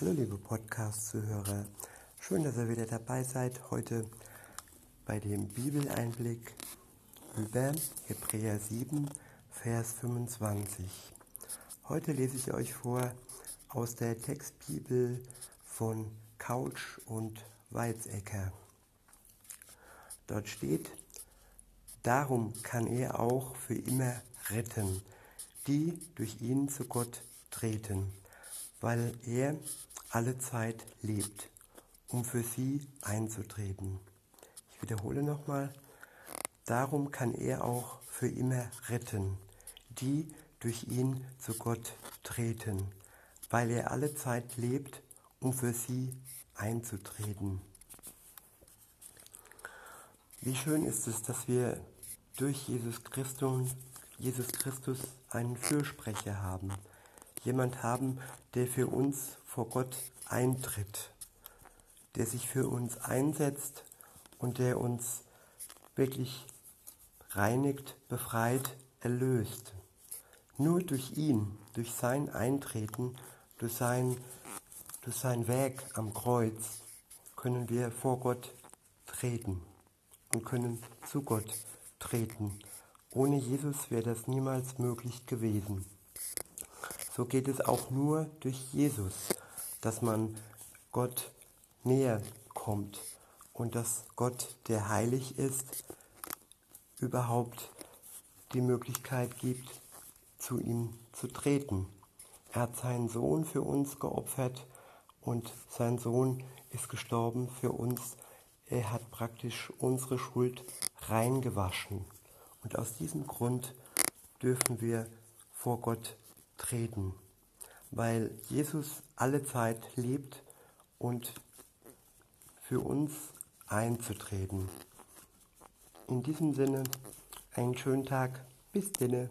Hallo liebe Podcast-Zuhörer, schön, dass ihr wieder dabei seid. Heute bei dem Bibeleinblick über Hebräer 7, Vers 25. Heute lese ich euch vor aus der Textbibel von Couch und Weizsäcker. Dort steht, darum kann er auch für immer retten, die durch ihn zu Gott treten weil er alle Zeit lebt, um für sie einzutreten. Ich wiederhole nochmal, darum kann er auch für immer retten, die durch ihn zu Gott treten, weil er alle Zeit lebt, um für sie einzutreten. Wie schön ist es, dass wir durch Jesus Christus, Jesus Christus einen Fürsprecher haben, jemand haben, der für uns vor Gott eintritt, der sich für uns einsetzt und der uns wirklich reinigt, befreit, erlöst. Nur durch ihn, durch sein Eintreten, durch sein, durch sein Werk am Kreuz können wir vor Gott treten und können zu Gott treten. Ohne Jesus wäre das niemals möglich gewesen. So geht es auch nur durch Jesus, dass man Gott näher kommt und dass Gott, der heilig ist, überhaupt die Möglichkeit gibt, zu ihm zu treten. Er hat seinen Sohn für uns geopfert und sein Sohn ist gestorben für uns. Er hat praktisch unsere Schuld reingewaschen. Und aus diesem Grund dürfen wir vor Gott treten, weil Jesus alle Zeit lebt und für uns einzutreten. In diesem Sinne, einen schönen Tag, bis denne.